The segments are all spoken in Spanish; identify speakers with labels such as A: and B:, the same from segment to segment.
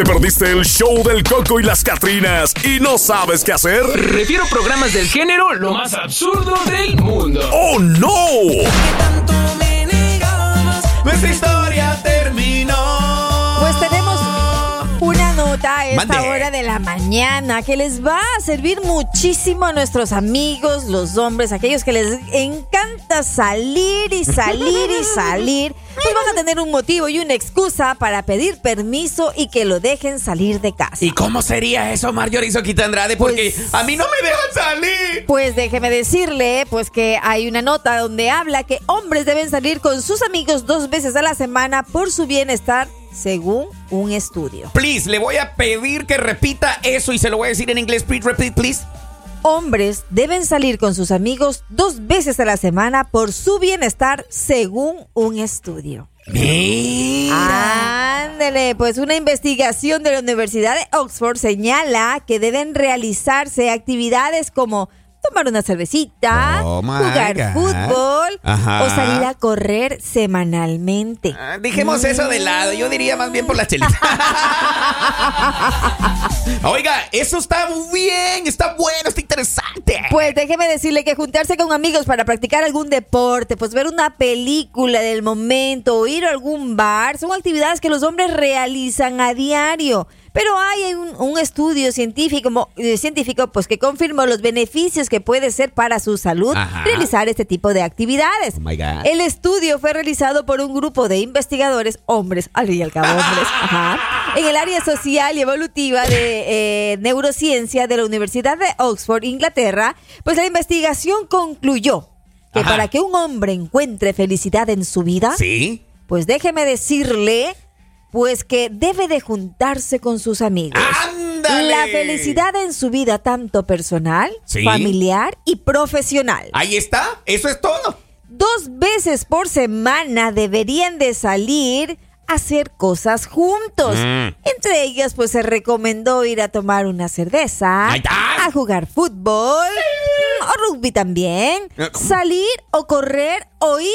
A: ¿Te perdiste el show del Coco y las Catrinas y no sabes qué hacer?
B: Refiero programas del género lo más absurdo del mundo.
A: ¡Oh, no!
C: Nuestra historia terminó.
D: A esta
C: Mande.
D: hora de la mañana que les va a servir muchísimo a nuestros amigos, los hombres, aquellos que les encanta salir y salir y salir. Pues van a tener un motivo y una excusa para pedir permiso y que lo dejen salir de casa.
C: ¿Y cómo sería eso, Marjorie Soquita Andrade? Porque
D: Pues-
C: a mí no me dejan salir.
D: Pues déjeme decirle, pues que hay una nota donde habla que hombres deben salir con sus amigos dos veces a la semana por su bienestar, según un estudio.
C: Please, le voy a pedir que repita eso y se lo voy a decir en inglés. Please, repeat, please.
D: Hombres deben salir con sus amigos dos veces a la semana por su bienestar, según un estudio.
C: Mira.
D: Ándele, pues una investigación de la Universidad de Oxford señala que deben realizarse actividades como tomar una cervecita,
C: Oh,
D: jugar
C: God.
D: fútbol
C: Ajá.
D: o salir a correr semanalmente.
C: Ah, Dejemos eso de lado. Yo diría más bien por la chelita. Oiga, eso está muy bien, está bueno, está interesante.
D: Pues déjeme decirle que juntarse con amigos para practicar algún deporte, pues ver una película del momento o ir a algún bar, son actividades que los hombres realizan a diario. Pero hay un, un estudio científico, eh, científico pues, que confirmó los beneficios que puede ser para su salud
C: Ajá.
D: realizar este tipo de actividades.
C: Oh my God.
D: El estudio fue realizado por un grupo de investigadores, hombres, al fin y al cabo hombres, ajá, en el área social y evolutiva de eh, neurociencia de la Universidad de Oxford, Inglaterra. Pues la investigación concluyó que
C: Ajá.
D: para que un hombre encuentre felicidad en su vida,
C: ¿Sí?
D: pues déjeme decirle, pues que debe de juntarse con sus amigos.
C: ¡Ándale!
D: La felicidad en su vida, tanto personal,
C: Sí.
D: familiar y profesional.
C: Ahí está, eso es todo.
D: Dos veces por semana deberían de salir a hacer cosas juntos.
C: Mm.
D: Entre ellas, pues se recomendó ir a tomar una cerveza, a jugar fútbol, o rugby también,
C: ¿cómo?
D: salir o correr o ir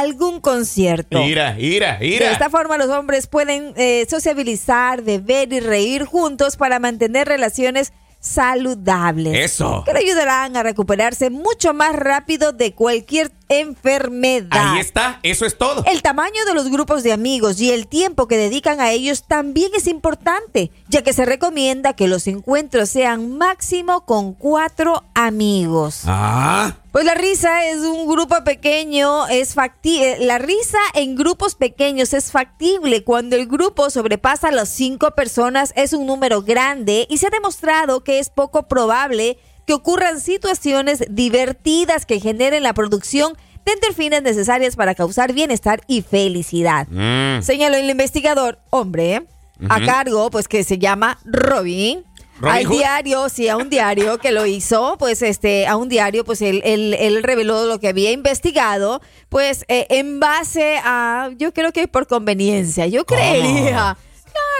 D: algún concierto.
C: Mira, mira,
D: De
C: mira.
D: esta forma los hombres pueden eh, sociabilizar, beber y reír juntos para mantener relaciones saludables.
C: Eso.
D: Que le ayudarán a recuperarse mucho más rápido de cualquier enfermedad.
C: Ahí está, eso es todo.
D: El tamaño de los grupos de amigos y el tiempo que dedican a ellos también es importante, ya que se recomienda que los encuentros sean máximo con cuatro amigos.
C: Ah,
D: Pues la risa es un grupo pequeño, es factible. La risa en grupos pequeños es factible. Cuando el grupo sobrepasa las cinco personas es un número grande y se ha demostrado que es poco probable que ocurran situaciones divertidas que generen la producción de endorfinas necesarias para causar bienestar y felicidad.
C: mm.
D: Señaló el investigador, hombre, a cargo, pues que se llama Robin. Al diario, sí, a un diario que lo hizo, pues este, a un diario, pues él, él, él reveló lo que había investigado, pues eh, en base a, yo creo que por conveniencia, yo creería.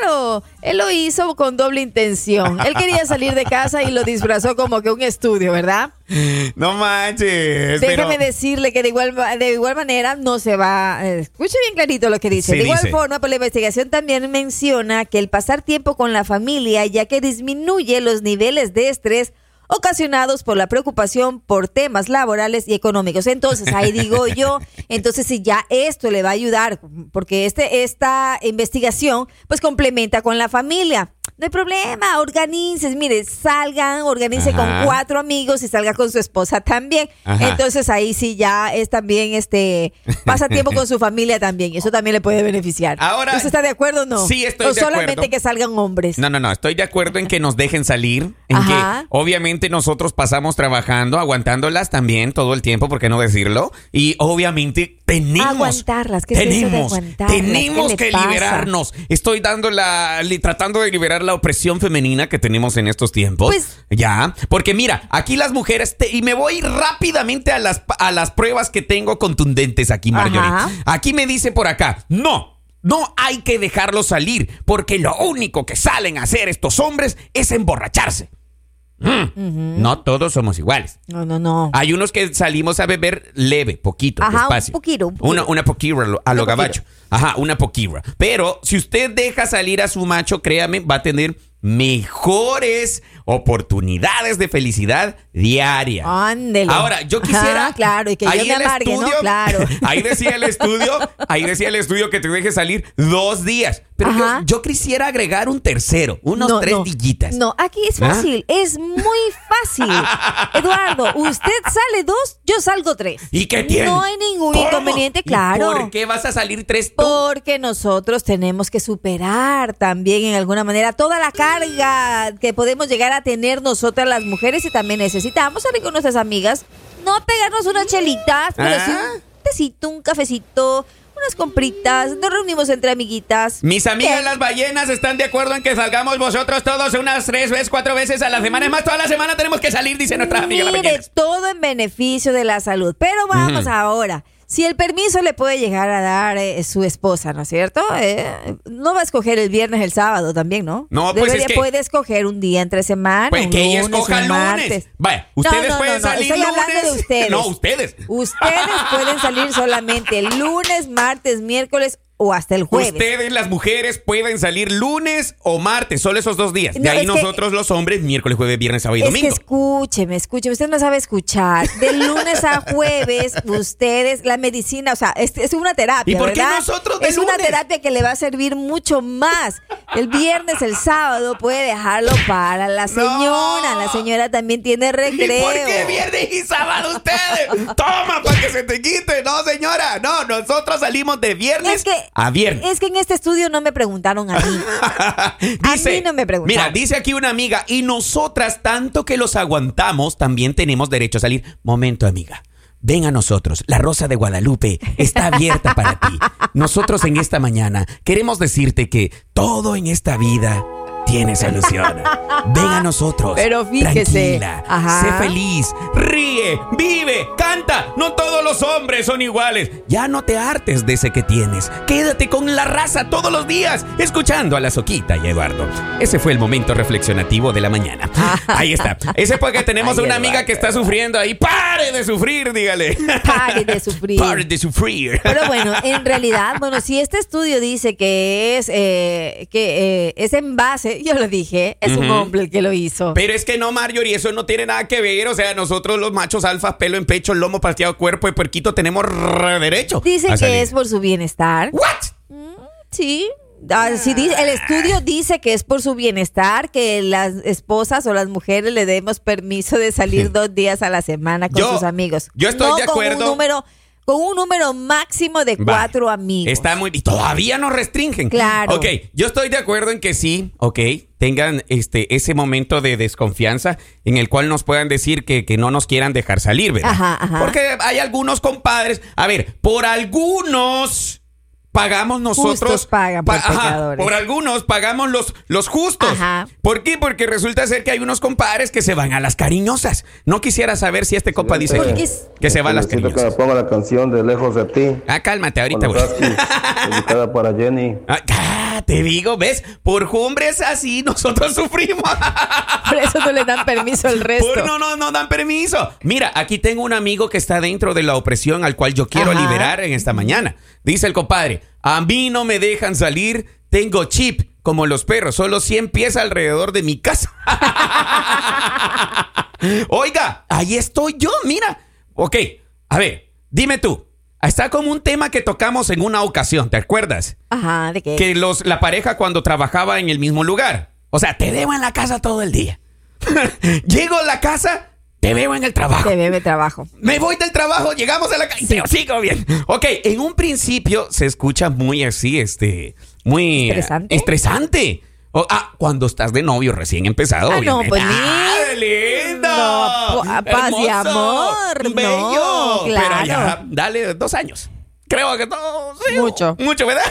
D: Claro, él lo hizo con doble intención. Él quería salir de casa y lo disfrazó como que un estudio, ¿verdad?
C: No manches.
D: Déjame
C: pero-
D: decirle que de igual, de igual manera no se va. eh, escuche bien clarito lo que dice.
C: Sí,
D: de igual
C: dice.
D: forma, pues la investigación también menciona que el pasar tiempo con la familia, ya que disminuye los niveles de estrés ocasionados por la preocupación por temas laborales y económicos. Entonces, ahí digo yo, entonces si ya esto le va a ayudar, porque este, esta investigación pues complementa con la familia. No hay problema, organices, mire, salgan, organice
C: Ajá.
D: con cuatro amigos y salga con su esposa también.
C: Ajá.
D: Entonces ahí sí ya es también este pasa tiempo con su familia también eso también le puede beneficiar.
C: Ahora-
D: ¿Usted está de acuerdo o no?
C: Sí, estoy
D: o
C: de
D: solamente
C: acuerdo.
D: que salgan hombres.
C: No, no, no, estoy de acuerdo en que nos dejen salir, en
D: Ajá.
C: que obviamente nosotros pasamos trabajando, aguantándolas también todo el tiempo, ¿por qué no decirlo? Y obviamente tenemos
D: Aguantarlas, ¿qué es eso de
C: tenemos, tenemos
D: ¿Qué le
C: que
D: pasa?
C: liberarnos. Estoy dando la tratando de liberar la opresión femenina que tenemos en estos tiempos.
D: Pues-
C: ya, porque mira, aquí las mujeres te- y me voy rápidamente a las a las pruebas que tengo contundentes aquí, Marjorie.
D: Ajá.
C: Aquí me dice por acá, no. No hay que dejarlos salir, porque lo único que salen a hacer estos hombres es emborracharse. No todos somos iguales.
D: No, no, no.
C: Hay unos que salimos a beber leve, poquito,
D: Ajá, un
C: despacio.
D: poquito, un poquito.
C: Una, una poquira a lo- gabacho. Ajá, una poquira. Pero si usted deja salir a su macho, créame, va a tener mejores oportunidades de felicidad diaria.
D: Ándele.
C: Ahora, yo quisiera.
D: Ajá, claro, y que yo
C: ahí
D: me
C: el
D: amargue, ¿no?
C: estudio-
D: Claro.
C: Ahí decía el estudio, ahí decía el estudio que te deje salir dos días. Pero yo, yo quisiera agregar un tercero, unos
D: No,
C: tres
D: no.
C: dillitas.
D: No, aquí es
C: ¿Ah?
D: fácil, es muy fácil. Eduardo, usted sale dos, yo salgo tres.
C: ¿Y qué tiene?
D: No hay ningún
C: ¿Cómo?
D: inconveniente,
C: ¿Y
D: claro.
C: ¿Por qué vas a salir tres tú?
D: Porque nosotros tenemos que superar también en alguna manera toda la carga que podemos llegar a tener nosotras las mujeres y también necesitamos salir con nuestras amigas, no pegarnos unas chelitas, pero
C: Ah.
D: sí un tecito, un cafecito, unas compritas, nos reunimos entre amiguitas.
C: Mis amigas
D: ¿Qué?
C: las ballenas están de acuerdo en que salgamos vosotros todos unas tres veces, cuatro veces a la semana. Es más, toda la semana tenemos que salir, dice nuestra amiga
D: Mire, todo en beneficio de la salud. Pero vamos ahora. Si el permiso le puede llegar a dar eh, su esposa, ¿no es cierto? Eh, no va a escoger el viernes, el sábado también, ¿no?
C: No, pues
D: Debería-
C: es que-
D: puede escoger un día entre semana.
C: Pues
D: un
C: que ella
D: lunes,
C: escoja
D: un
C: lunes.
D: martes.
C: Vaya,
D: No,
C: ustedes
D: no, no,
C: pueden
D: no,
C: salir
D: estoy
C: lunes.
D: hablando de ustedes.
C: No, ustedes.
D: Ustedes pueden salir solamente el lunes, martes, miércoles o hasta el jueves.
C: Ustedes, las mujeres, pueden salir lunes o martes, solo esos dos días. De
D: No,
C: ahí
D: que-
C: nosotros, los hombres, miércoles, jueves, viernes, sábado y
D: Es que
C: domingo.
D: escúcheme, escúcheme, usted no sabe escuchar. De lunes a jueves, ustedes, la medicina, o sea, es, es una terapia,
C: ¿Y por qué
D: ¿verdad?
C: nosotros de
D: Es una terapia que le va a servir mucho más. El viernes, el sábado, puede dejarlo para la señora. La señora también tiene
C: ¿Y
D: recreo.
C: por qué viernes y sábado ustedes? Toma, para que se te quite. No, señora. No, nosotros salimos de viernes
D: Es que,
C: a viernes.
D: es que en este estudio no me preguntaron a mí.
C: dice,
D: A mí no me preguntaron.
C: Mira, dice aquí una amiga, y nosotras, tanto que los aguantamos, también tenemos derecho a salir. Momento, amiga. Ven a nosotros, la Rosa de Guadalupe está abierta para ti. Nosotros en esta mañana queremos decirte que todo en esta vida tiene solución. Ven a nosotros.
D: Pero fíjese, ajá.
C: sé feliz, ríe, vive, canta. No todos los hombres son iguales. Ya no te hartes de ese que tienes. Quédate con la raza todos los días, escuchando a la Soquita y a Eduardo. Ese fue el momento reflexionativo de la mañana. Ahí está. Ese es porque tenemos
D: Ay,
C: una amiga que está sufriendo ahí. ¡Pare de sufrir! Dígale.
D: Pare de sufrir.
C: Pare de sufrir.
D: Pero bueno, en realidad, bueno, si este estudio dice que es eh, que eh, es en base, yo lo dije, es un hombre el que lo hizo.
C: Pero es que no, Marjorie, eso no tiene nada que ver. O sea, nosotros los machos alfas, pelo en pecho, lomo pasteado, cuerpo de puerquito, tenemos re derecho.
D: Dice que
C: salir.
D: es por su bienestar.
C: ¿What?
D: Sí. Ah, sí, dice- el estudio dice que es por su bienestar que las esposas o las mujeres le demos permiso de salir dos días a la semana con
C: Yo-
D: sus amigos.
C: yo estoy
D: No
C: de
D: con
C: acuerdo.
D: un número, con un número máximo de cuatro amigos.
C: Está muy. Y todavía nos restringen.
D: Claro.
C: Ok, yo estoy de acuerdo en que sí, ok, tengan este, ese momento de desconfianza en el cual nos puedan decir que, que no nos quieran dejar salir, ¿verdad?
D: Ajá, ajá.
C: Porque hay algunos compadres. A ver, por algunos. Pagamos nosotros.
D: Pagan por
C: ajá,
D: pecadores.
C: por algunos pagamos los, los justos.
D: Ajá.
C: ¿Por qué? Porque resulta ser que hay unos compadres que se van a las cariñosas. No quisiera saber si este compa dice
D: ¿Por
C: que,
D: es-
C: que se va a las
E: Necesito que me
C: cariñosas.
E: ponga la canción de Lejos de ti.
C: Ah, cálmate, ahorita, güey.
E: para Jenny.
C: Ah, ah, te digo, ¿ves? Por hombres así nosotros sufrimos.
D: Por eso no le dan permiso al resto.
C: Por no, no, no dan permiso. Mira, aquí tengo un amigo que está dentro de la opresión al cual yo quiero
D: Ajá.
C: liberar en esta mañana. Dice el compadre, a mí no me dejan salir, tengo chip como los perros, solo 100 pies alrededor de mi casa. Oiga, ahí estoy yo, mira. Ok, a ver, dime tú. Está como un tema que tocamos en una ocasión, ¿te acuerdas?
D: Ajá, ¿de qué?
C: que los, la pareja cuando trabajaba en el mismo lugar. O sea, te veo en la casa todo el día. Llego a la casa, te veo en el trabajo.
D: Te bebe trabajo.
C: Me voy del trabajo, llegamos a la casa y te sigo bien. Ok, en un principio se escucha muy así, este, muy
D: ¿Estresante?
C: estresante. O- ah, cuando estás de novio recién empezado.
D: Ah, no,
C: obviamente.
D: pues,
C: ¡Ah,
D: ni-
C: lindo!
D: No, pa- paz y amor, no,
C: bello. Pero
D: claro.
C: ya, dale dos años. Creo que todo. sí,
D: Mucho.
C: Mucho, ¿verdad?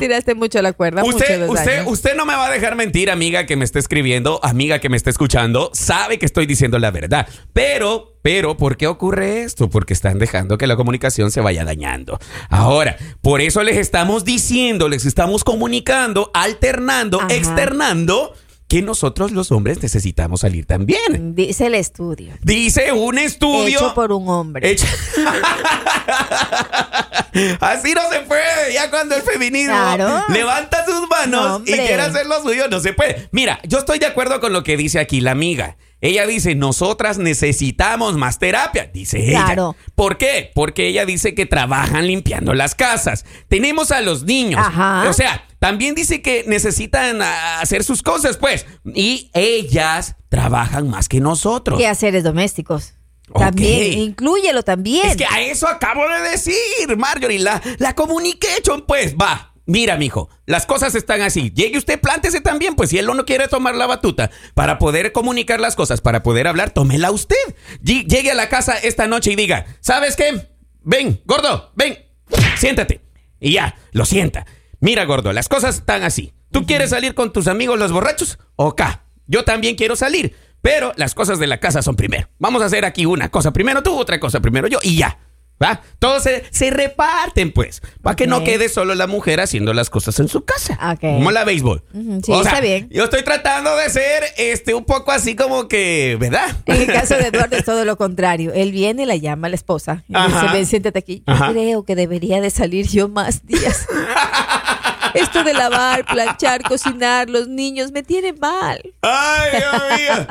D: Tiraste mucho la cuerda.
C: Usted,
D: mucho
C: usted,
D: años.
C: usted no me va a dejar mentir, amiga que me está escribiendo, amiga que me está escuchando, sabe que estoy diciendo la verdad. Pero, pero, ¿por qué ocurre esto? Porque están dejando que la comunicación se vaya dañando. Ahora, por eso les estamos diciendo, les estamos comunicando, alternando,
D: Ajá.
C: externando que nosotros los hombres necesitamos salir también.
D: Dice el estudio.
C: Dice un estudio.
D: Hecho por un hombre.
C: Hecho- Así no se puede. Ya cuando el feminismo
D: Claro.
C: levanta sus manos
D: No,
C: y quiere hacer lo suyo, no se puede. Mira, yo estoy de acuerdo con lo que dice aquí la amiga. Ella dice, nosotras necesitamos más terapia, dice
D: Claro.
C: ella. ¿Por qué? Porque ella dice que trabajan limpiando las casas. Tenemos a los niños.
D: Ajá.
C: O sea, también dice que necesitan hacer sus cosas, pues. Y ellas trabajan más que nosotros.
D: Quehaceres domésticos.
C: Ok.
D: También, inclúyelo también.
C: Es que a eso acabo de decir, Marjorie. La, la communication, pues, va. Mira, mijo, las cosas están así. Llegue usted, plántese también, pues si él no quiere tomar la batuta para poder comunicar las cosas, para poder hablar, tómela usted. Lle- Llegue a la casa esta noche y diga, ¿sabes qué? Ven, gordo, ven, siéntate. Y ya, lo sienta. Mira, gordo, las cosas están así. ¿Tú quieres salir con tus amigos los borrachos? Ok, yo también quiero salir. Pero las cosas de la casa son primero. Vamos a hacer aquí una cosa primero tú, otra cosa primero yo y ya. ¿Va? Todos se, se reparten, pues. Para que no quede solo la mujer haciendo las cosas en su casa. Como la béisbol.
D: Sí, está bien.
C: Yo estoy tratando de ser este, un poco así como que, ¿verdad?
D: En el caso de Eduardo es todo lo contrario. Él viene y la llama a la esposa. Y
C: Ajá.
D: dice, ven, siéntate aquí. Yo
C: Ajá.
D: creo que debería de salir yo más días. Esto de lavar, planchar, cocinar, los niños me tiene mal.
C: Ay, Dios mío.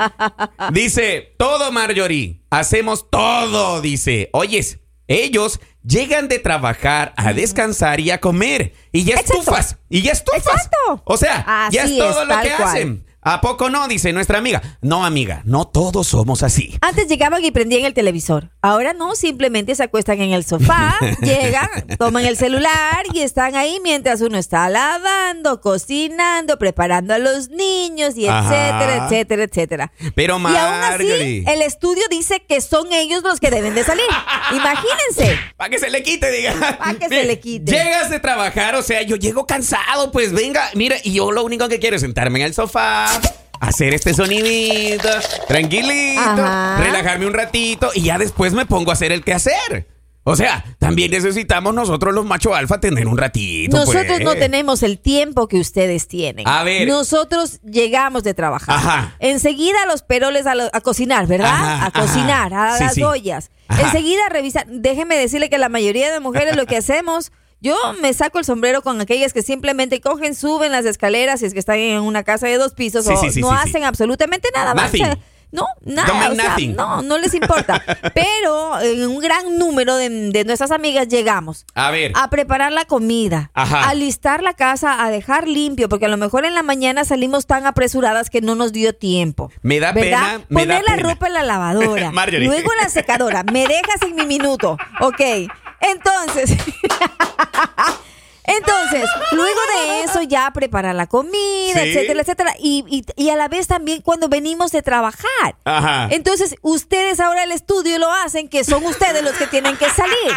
C: Dice, todo Marjorie, hacemos todo, dice. Oyes, ellos llegan de trabajar a descansar y a comer. Y ya
D: Exacto.
C: estufas. Y ya estufas.
D: Exacto.
C: O sea, ya es todo
D: es,
C: lo que
D: cual.
C: hacen. ¿A poco no? Dice nuestra amiga. No, amiga, no todos somos así.
D: Antes llegaban y prendían el televisor. Ahora no, simplemente se acuestan en el sofá, llegan, toman el celular y están ahí mientras uno está lavando, cocinando, preparando a los niños y
C: Ajá.
D: etcétera, etcétera, etcétera.
C: Pero
D: Y aún así, el estudio dice que son ellos los que deben de salir. Imagínense.
C: Para que se le quite, diga.
D: Pa' que se le quite.
C: Llegas de trabajar, o sea, yo llego cansado, pues venga, mira, y yo lo único que quiero es sentarme en el sofá, hacer este sonidito, tranquilito,
D: Ajá.
C: relajarme un ratito y ya después me pongo a hacer el quehacer. O sea, también necesitamos nosotros los macho alfa tener un ratito.
D: Nosotros
C: pues.
D: no tenemos el tiempo que ustedes tienen.
C: A ver.
D: Nosotros llegamos de trabajar.
C: Ajá.
D: Enseguida los peroles a, lo- a cocinar, ¿verdad?
C: Ajá,
D: a cocinar, a
C: Sí,
D: las
C: sí.
D: ollas. Enseguida revisar. Déjeme decirle que la mayoría de mujeres lo que hacemos. Yo me saco el sombrero con aquellas que simplemente cogen, suben las escaleras, si es que están en una casa de dos pisos,
C: Sí,
D: o
C: sí, sí,
D: no hacen absolutamente nada más. No, nada. O sea, no, no les importa. Pero en un gran número de, de nuestras amigas llegamos
C: A ver.
D: a preparar la comida,
C: Ajá.
D: a listar la casa, a dejar limpio, porque a lo mejor en la mañana salimos tan apresuradas que no nos dio tiempo.
C: Me da
D: ¿verdad?
C: pena, me da
D: Poner la
C: pena.
D: ropa en la lavadora,
C: Marjorie.
D: luego en la secadora. Me dejas en mi minuto, ok. Entonces. Entonces, luego de eso ya preparar la comida,
C: Sí.
D: etcétera, etcétera. Y, y- y a la vez también cuando venimos de trabajar.
C: Ajá.
D: Entonces, ustedes ahora el estudio lo hacen, que son ustedes los que tienen que salir.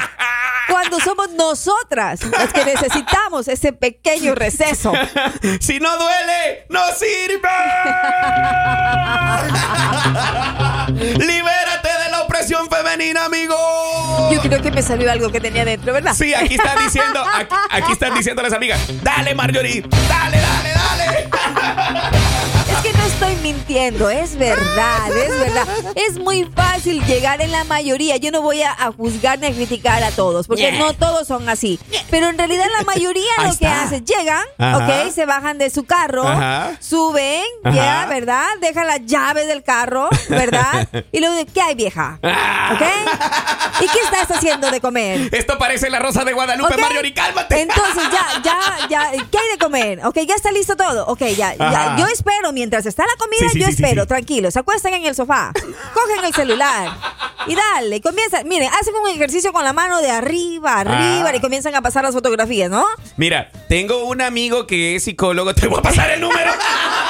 D: Cuando somos nosotras las que necesitamos ese pequeño receso.
C: si no duele, no sirve. Libérate de la opresión femenina, amigo.
D: Yo creo que me salió algo que tenía dentro, ¿verdad?
C: Sí, aquí están diciendo, aquí, aquí están diciendo las amigas. Dale, Marjorie. Dale, dale, dale.
D: Estoy mintiendo, es verdad, es verdad. Es muy fácil llegar en la mayoría. Yo no voy a, a juzgar ni a criticar a todos, porque no todos son así. Pero en realidad la mayoría
C: Ahí
D: lo que hacen, llegan,
C: Ajá.
D: ok, se bajan de su carro,
C: Ajá.
D: suben,
C: Ajá.
D: ya, ¿verdad? Dejan las llaves del carro, ¿verdad? Y luego, ¿qué hay, vieja?
C: Ah.
D: ¿Ok? ¿Y qué estás haciendo de comer?
C: Esto parece la rosa de Guadalupe,
D: ¿Ok?
C: Marjorie, cálmate.
D: Entonces ya, ya, ya, ¿qué hay de comer? Ok, ya está listo todo. Ok, ya, ya. Yo espero, mientras está la comida,
C: Sí,
D: yo
C: sí,
D: espero,
C: sí.
D: tranquilo. Se acuestan en el sofá, cogen el celular y dale, y comienza. Miren, hacen un ejercicio con la mano de arriba, arriba,
C: Ah.
D: y comienzan a pasar las fotografías, ¿no?
C: Mira, tengo un amigo que es psicólogo. Te voy a pasar el número.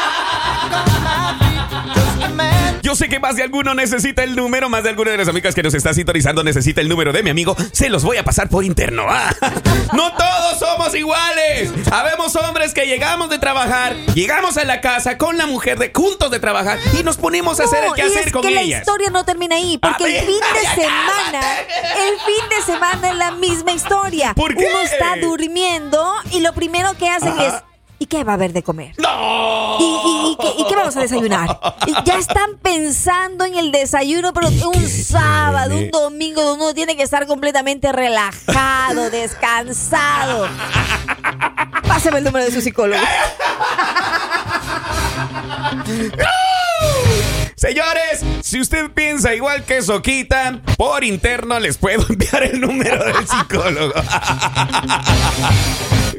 C: Yo sé que más de alguno necesita el número, más de alguna de las amigas que nos está sintonizando necesita el número de mi amigo. Se los voy a pasar por interno. Ah, No todos somos iguales. Habemos hombres que llegamos de trabajar, llegamos a la casa con la mujer de juntos de trabajar y nos ponemos a hacer
D: No,
C: el que hacer con
D: que la
C: ellas.
D: historia no termina ahí, porque el fin de
C: ay,
D: semana, el fin de semana es la misma historia.
C: ¿Por qué?
D: Uno está durmiendo y lo primero que hacen
C: Ajá.
D: es ¿y qué va a haber de comer?
C: ¡No!
D: ¿Y, y- y qué, y qué vamos a desayunar? Y ya están pensando en el desayuno, pero un sábado, un domingo, donde uno tiene que estar completamente relajado, descansado. Pásame el número de su psicólogo.
C: Señores, si usted piensa igual que Soquita, por interno les puedo enviar el número del psicólogo.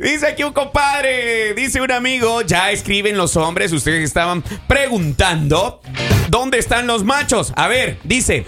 C: Dice aquí un compadre, dice un amigo, ya escriben los hombres, ustedes estaban preguntando, ¿dónde están los machos? A ver, dice,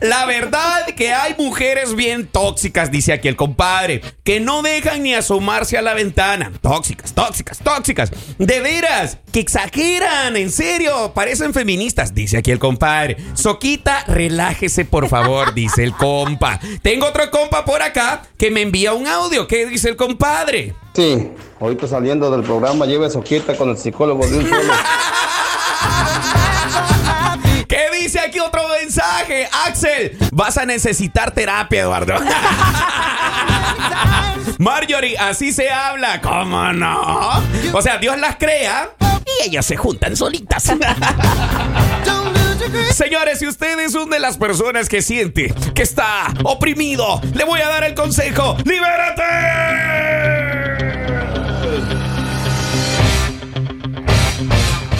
C: la verdad que hay mujeres bien tóxicas, dice aquí el compadre, que no dejan ni asomarse a la ventana. Tóxicas, tóxicas, tóxicas. De veras, que exageran, en serio, parecen feministas, dice aquí el compadre. Soquita, relájese por favor, dice el compa. Tengo otro compa por acá que me envía un audio. ¿Qué dice el compadre?
E: Sí, ahorita saliendo del programa, lleve soquita con el psicólogo de un solo.
C: ¿Qué dice aquí otro mensaje? Axel, vas a necesitar terapia, Eduardo. Marjorie, así se habla. ¿Cómo no? O sea, Dios las crea y ellas se juntan solitas. Señores, si usted es una de las personas que siente que está oprimido, le voy a dar el consejo. ¡Libérate!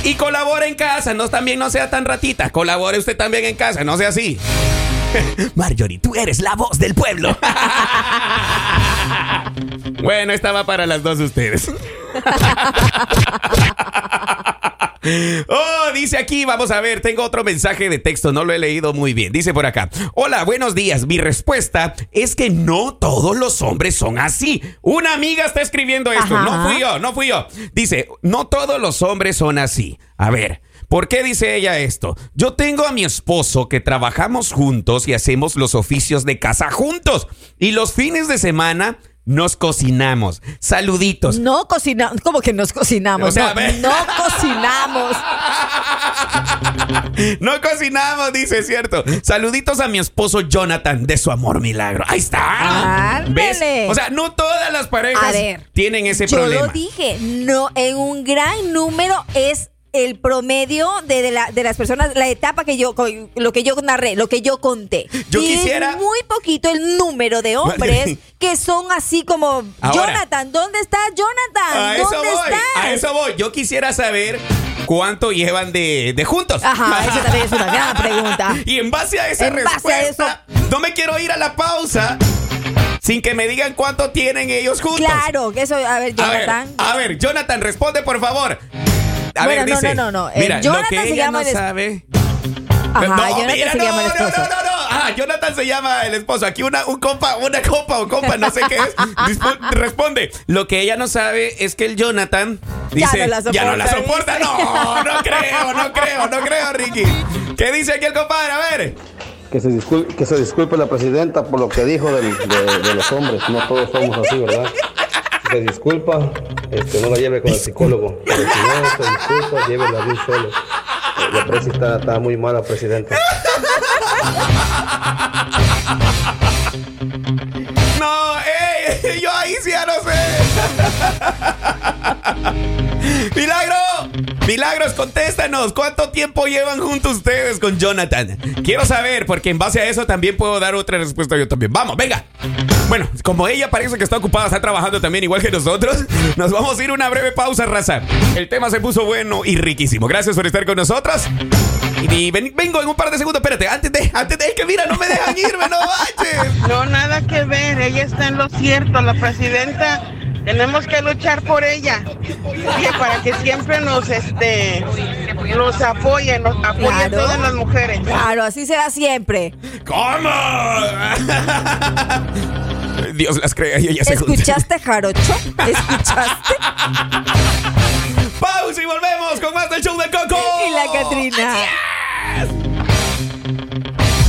C: Y colabore en casa, no también no sea tan ratita. Colabore usted también en casa, no sea así. Marjorie, tú eres la voz del pueblo. bueno, esta va para las dos de ustedes. Oh, dice aquí, vamos a ver, tengo otro mensaje de texto, no lo he leído muy bien. Dice por acá, hola, buenos días. Mi respuesta es que no todos los hombres son así. Una amiga está escribiendo esto,
D: Ajá.
C: no fui yo, no fui yo. Dice, no todos los hombres son así. A ver. ¿Por qué dice ella esto? Yo tengo a mi esposo que trabajamos juntos y hacemos los oficios de casa juntos. Y los fines de semana nos cocinamos. Saluditos.
D: No cocinamos. ¿Cómo que nos cocinamos?
C: O sea,
D: no, cocinamos.
C: No cocinamos, dice, cierto. Saluditos a mi esposo Jonathan de su amor milagro. Ahí está.
D: Ándale.
C: ¿Ves? O sea, no todas las parejas
D: ver,
C: tienen ese
D: Yo
C: problema.
D: lo dije, no, en un gran número es el promedio de, de la- de las personas, la etapa que yo, lo que yo narré, lo que yo conté.
C: Yo
D: y
C: quisiera-
D: Es muy poquito el número de hombres que son así como,
C: Ahora.
D: Jonathan, ¿dónde está Jonathan?
C: A eso
D: ¿Dónde
C: voy,
D: estás?
C: a eso voy. Yo quisiera saber cuánto llevan de, de juntos.
D: Ajá, esa también es una gran pregunta.
C: Y en base a esa
D: En base a
C: respuesta, no me quiero ir a la pausa sin que me digan cuánto tienen ellos juntos.
D: Claro, que eso, a ver,
C: A ver,
D: Jonathan.
C: a ver, Jonathan, responde por favor. A
D: Bueno,
C: ver,
D: no,
C: dice,
D: no, no, no. Eh,
C: Mira, lo
D: Jonathan
C: que
D: se
C: ella
D: llama
C: no
D: el
C: sabe.
D: Ajá,
C: no,
D: Jonathan
C: mira,
D: se
C: no,
D: llama el
C: no,
D: esposo.
C: No, no, no. Ah, Jonathan se llama el esposo. Aquí una, un compa, una compa o compa, no sé qué es. Responde. Lo que ella no sabe es que el Jonathan
D: Ya
C: dice.
D: no la
C: ya no la
D: soporta,
C: soporta. No, no creo, no creo, no creo, Ricky. ¿Qué dice aquí el compadre? A ver.
E: Que se, disculpe, que se disculpe la presidenta por lo que dijo del- de, de los hombres. No todos somos así, ¿verdad? Se disculpa, este, no la lleve con el psicólogo. Pero si no se disculpa, de un solo. Eh, La presi está, está muy mala, presidenta.
C: No, ey, yo ahí sí ya no sé. Milagro, Milagros, contéstanos. ¿Cuánto tiempo llevan juntos ustedes con Jonathan? Quiero saber, porque en base a eso también puedo dar otra respuesta yo también. Vamos, venga. Bueno, como ella parece que está ocupada, está trabajando también igual que nosotros, nos vamos a ir una breve pausa, raza. El tema se puso bueno y riquísimo. Gracias por estar con nosotros. Y ven- vengo en un par de segundos. Espérate, antes de, antes de, que mira, no me dejan irme, no.
F: No, nada que ver, ella está en lo cierto, la presidenta, tenemos que luchar por ella, para que siempre nos, este, nos apoye, nos apoye a
D: Claro.
F: todas las mujeres.
D: Claro, así será siempre.
C: ¿Cómo? Dios las crea y ella se.
D: ¿Escuchaste, Jarocho? ¿Escuchaste?
C: Pausa y volvemos con más del show del Coco.
D: Y la Catrina.